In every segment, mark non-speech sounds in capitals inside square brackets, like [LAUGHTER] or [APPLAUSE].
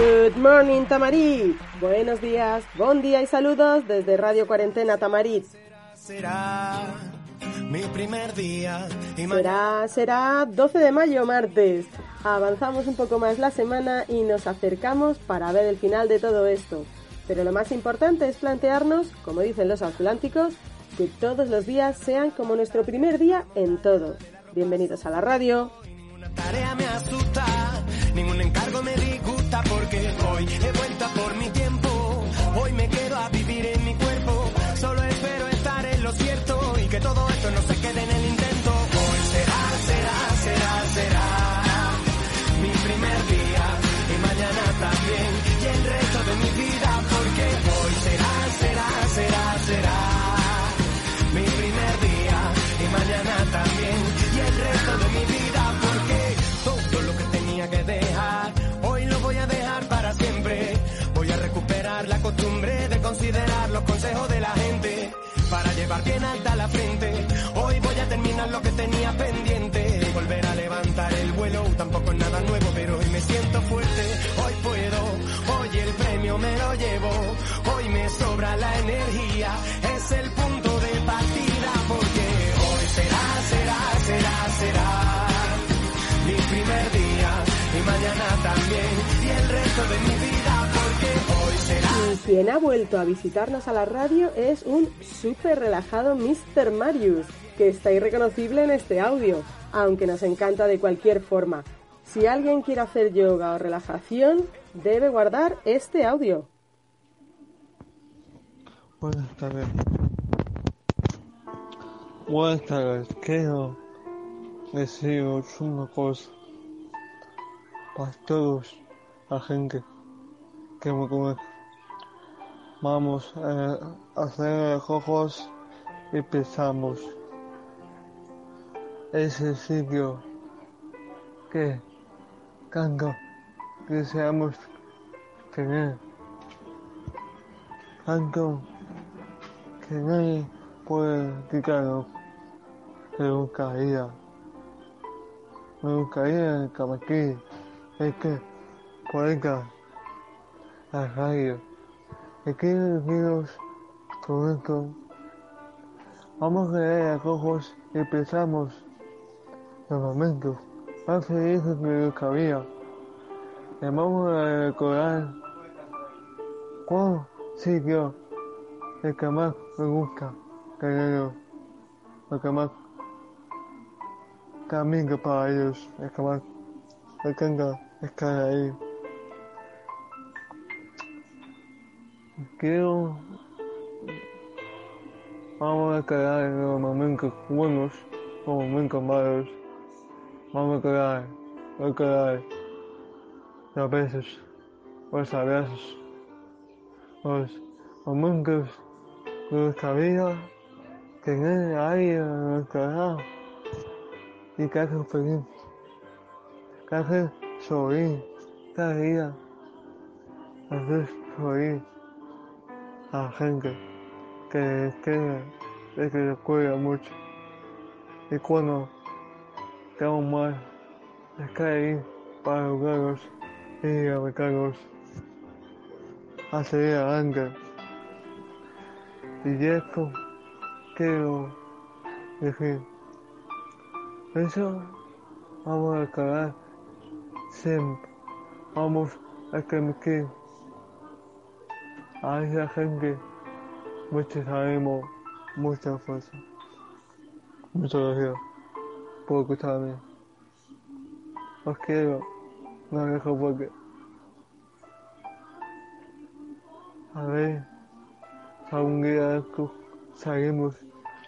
Good morning, Tamarit. Buenos días, buen día y saludos desde Radio Cuarentena Tamarit. Será mi primer día y Será, será 12 de mayo, martes. Avanzamos un poco más la semana y nos acercamos para ver el final de todo esto. Pero lo más importante es plantearnos, como dicen los atlánticos, que todos los días sean como nuestro primer día en todo. Bienvenidos a la radio. Porque hoy he vuelto por mi tiempo. Hoy me quedo a vivir en mi cuerpo, solo espero estar en lo cierto y que todo esto no se costumbre de considerar los consejos de la gente para llevar bien alta la frente. Hoy voy a terminar lo que tenía pendiente y volver a levantar el vuelo tampoco es nada nuevo pero hoy me siento fuerte. Hoy puedo hoy el premio me lo llevo hoy me sobra la energía es el punto de partida porque hoy será será será será mi primer día y mañana también y el resto de mi vida quien ha vuelto a visitarnos a la radio es un súper relajado Mr. Marius, que está irreconocible en este audio, aunque nos encanta de cualquier forma. Si alguien quiere hacer yoga o relajación, debe guardar este audio. Buenas tardes. Buenas tardes. Quiero deciros una cosa. Para todos la gente que me conoce. Vamos a hacer los ojos y empezamos. Ese sitio que tanto deseamos tener. Tanto que nadie puede quitarlo. Me gustaría, me gustaría que aquí, es que cuelga la radio. Quiero deciros con vamos a leer los ojos y empezamos. Los momentos más felices que nunca había. Y vamos a recordar cuál sitio el que más me gusta tenerlo, el que más. Camino para ellos, el que más. Me encanta estar ahí. Quiero vamos a quedar en los momentos buenos, los momentos malos, vamos a quedar, a quedar los besos, los abrazos, los momentos de nuestra vida, tener a alguien a nuestro lado y que hace feliz, que hace sonreír cada día, hacer sonreír a gente que quiere y que les cuida mucho. Y cuando estamos mal, está ahí para ayudarlos y aplicarlos a seguir adelante. Y esto quiero decir, eso vamos a acabar siempre, vamos a permitir a esa gente muchos ánimos, mucha fuerza. Muchas gracias por escucharme. Os quiero, no dejo porque. A ver, algún día salimos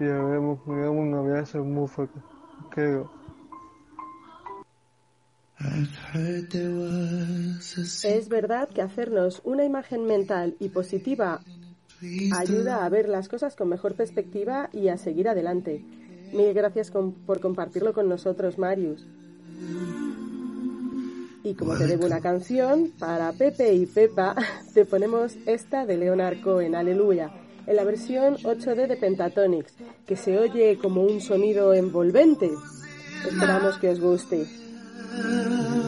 y me damos un abrazo muy fuerte. Os quiero. Es verdad que hacernos una imagen mental y positiva ayuda a ver las cosas con mejor perspectiva y a seguir adelante. Mil gracias con- por compartirlo con nosotros, Marius. Y como te debo una canción, para Pepe y Pepa, [LAUGHS] te ponemos esta de Leonard Cohen, Aleluya, en la versión 8D de Pentatonix, que se oye como un sonido envolvente. Esperamos que os guste. love.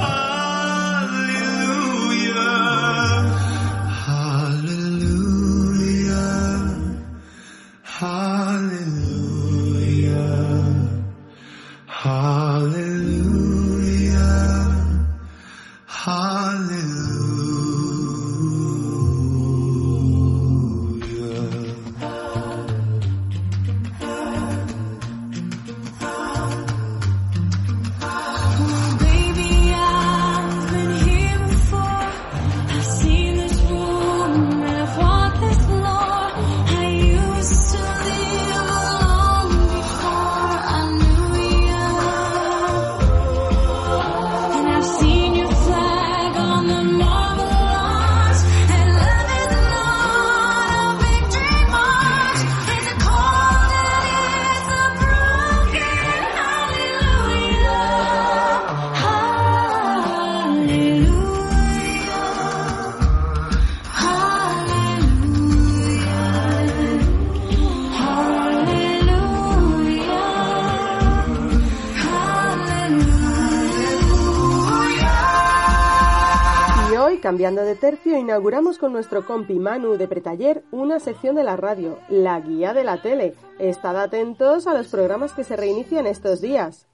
cambiando de tercio, inauguramos con nuestro compi Manu de Pretaller una sección de la radio, la guía de la tele. Estad atentos a los programas que se reinician estos días.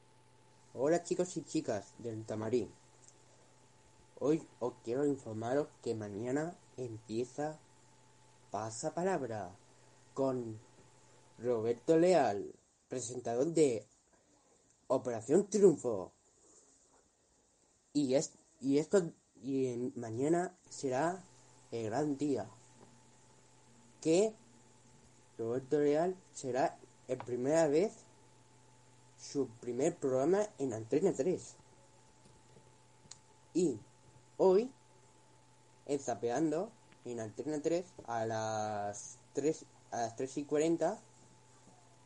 Hola chicos y chicas del Tamarín. Hoy os quiero informaros que mañana empieza Pasa Palabra con Roberto Leal, presentador de Operación Triunfo. Y, es, y esto y mañana será el gran día que Roberto Real será el primera vez su primer programa en Antena 3 y hoy en Zapeando en Antena 3 a las 3 a las 3 y 40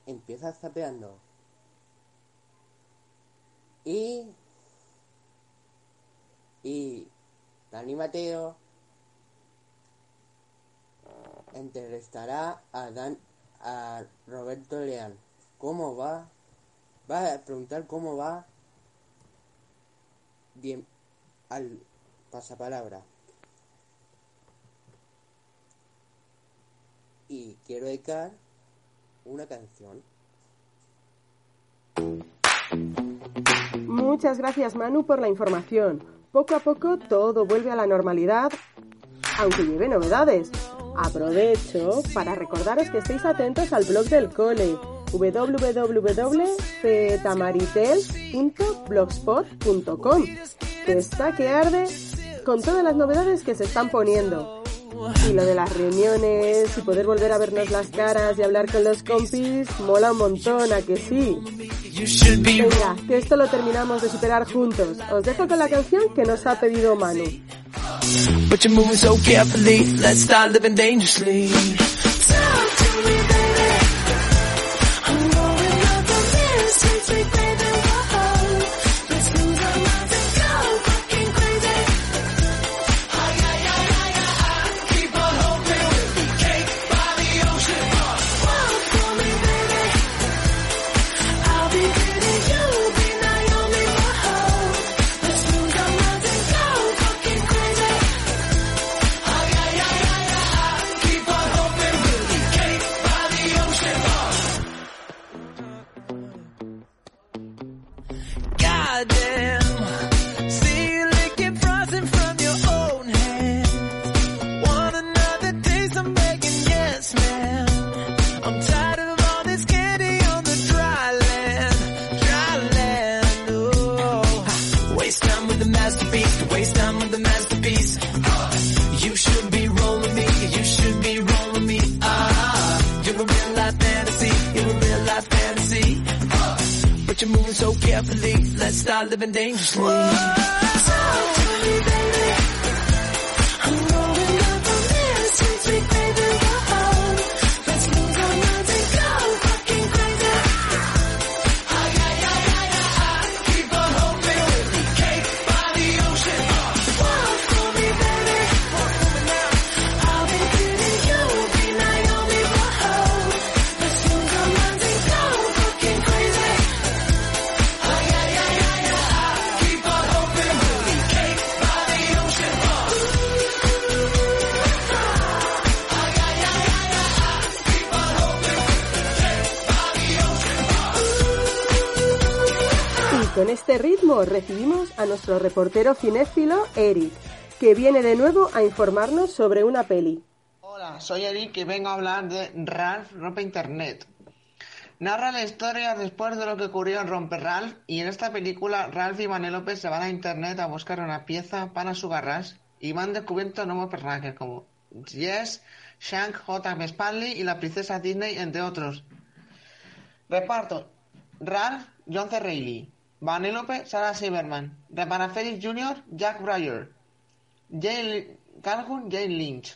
empieza Zapeando y y Dani Mateo entrevistará a, Dan, a Roberto Leal. ¿Cómo va? Va a preguntar cómo va bien al pasapalabra. Y quiero dedicar una canción. Muchas gracias Manu por la información. Poco a poco todo vuelve a la normalidad, aunque lleve novedades. Aprovecho para recordaros que estéis atentos al blog del cole www.fetamaritel.blogspot.com que está que arde con todas las novedades que se están poniendo. Y lo de las reuniones y poder volver a vernos las caras y hablar con los compis mola un montón, a que sí. Venga, que esto lo terminamos de superar juntos. Os dejo con la canción que nos ha pedido Manu. living dangerously. start living dangerously. Whoa. Este ritmo recibimos a nuestro reportero cinéfilo Eric, que viene de nuevo a informarnos sobre una peli. Hola, soy Eric y vengo a hablar de Ralph Rompe Internet. Narra la historia después de lo que ocurrió en Romper Ralph y en esta película Ralph y Vanellope se van a internet a buscar una pieza para su garage y van descubriendo nuevos personajes como Jess, Shank, J. Spanley y la princesa Disney, entre otros. Reparto: Ralph, John C. Reilly. Vanellope, Sarah Silverman. Repara Felix Jr., Jack Breyer. Jane Calhoun, Jane Lynch.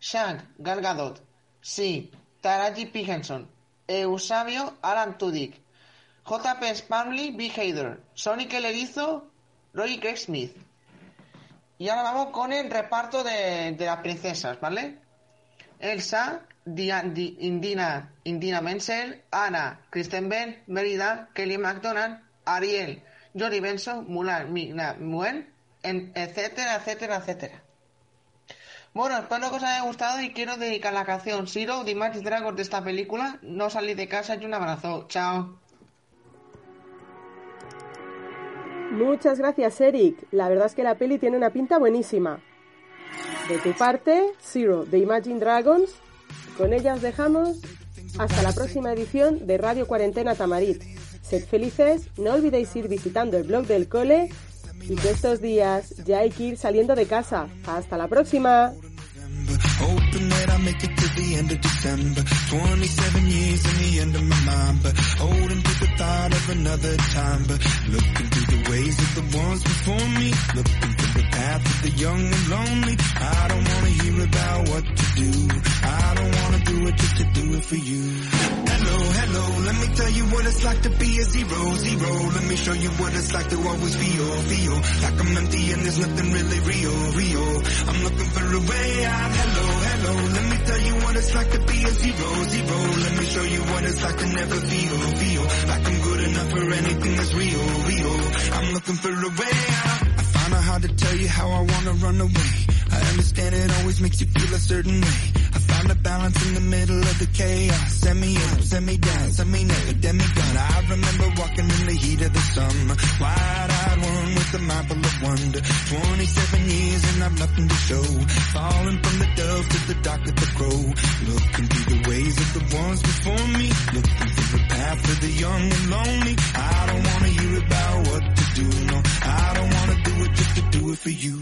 Shank, Gal Gadot. Sí, Taraji P. Henson. Eusebio, Alan Tudyk. J.P. Spanley, B. Hader. Sonic el Erizo, Roy Craig Smith. Y ahora vamos con el reparto de, de las princesas, ¿vale? Elsa, Di- Indina, Indina Menzel, Anna, Kristen Bell, Merida, Kelly MacDonald, Ariel, Johnny Benson, Mulan, Mina Muen, en- etcétera, etcétera, etcétera. Bueno, espero que os haya gustado y quiero dedicar la canción Zero de Imagine Dragons de esta película. No salí de casa y un abrazo. Chao. Muchas gracias, Eric. La verdad es que la peli tiene una pinta buenísima. De tu parte, Zero de Imagine Dragons. Con ella os dejamos hasta la próxima edición de Radio Cuarentena Tamarit. Sed felices, no olvidéis ir visitando el blog del cole y que estos días ya hay que ir saliendo de casa. Hasta la próxima. The end of December. 27 years in the end of my mind, but holding to the thought of another time. But looking through the ways of the ones before me, looking through the path of the young and lonely. I don't wanna hear about what to do. I don't wanna do it just to do it for you. Hello, hello, let me tell you what it's like to be a zero, zero. Let me show you what it's like to always feel, feel like I'm empty and there's nothing really real, real. I'm looking for a way out. Hello, hello, let me tell you what it's like to be a zero, zero. Let me show you what it's like to never feel, feel like I'm good enough for anything that's real, real. I'm looking for a way out. I find out how to tell you how I wanna run away. I understand it always makes you feel a certain way. I a balance in the middle of the chaos. Send me up, send me down, send me never, demigod. I remember walking in the heat of the summer. Wide-eyed one with a full of wonder. 27 years and I've nothing to show. Falling from the dove to the dock of the crow. Looking through the ways of the ones before me. Looking through the path of the young and lonely. I don't wanna hear about what to do, no. I don't wanna do it just to do it for you.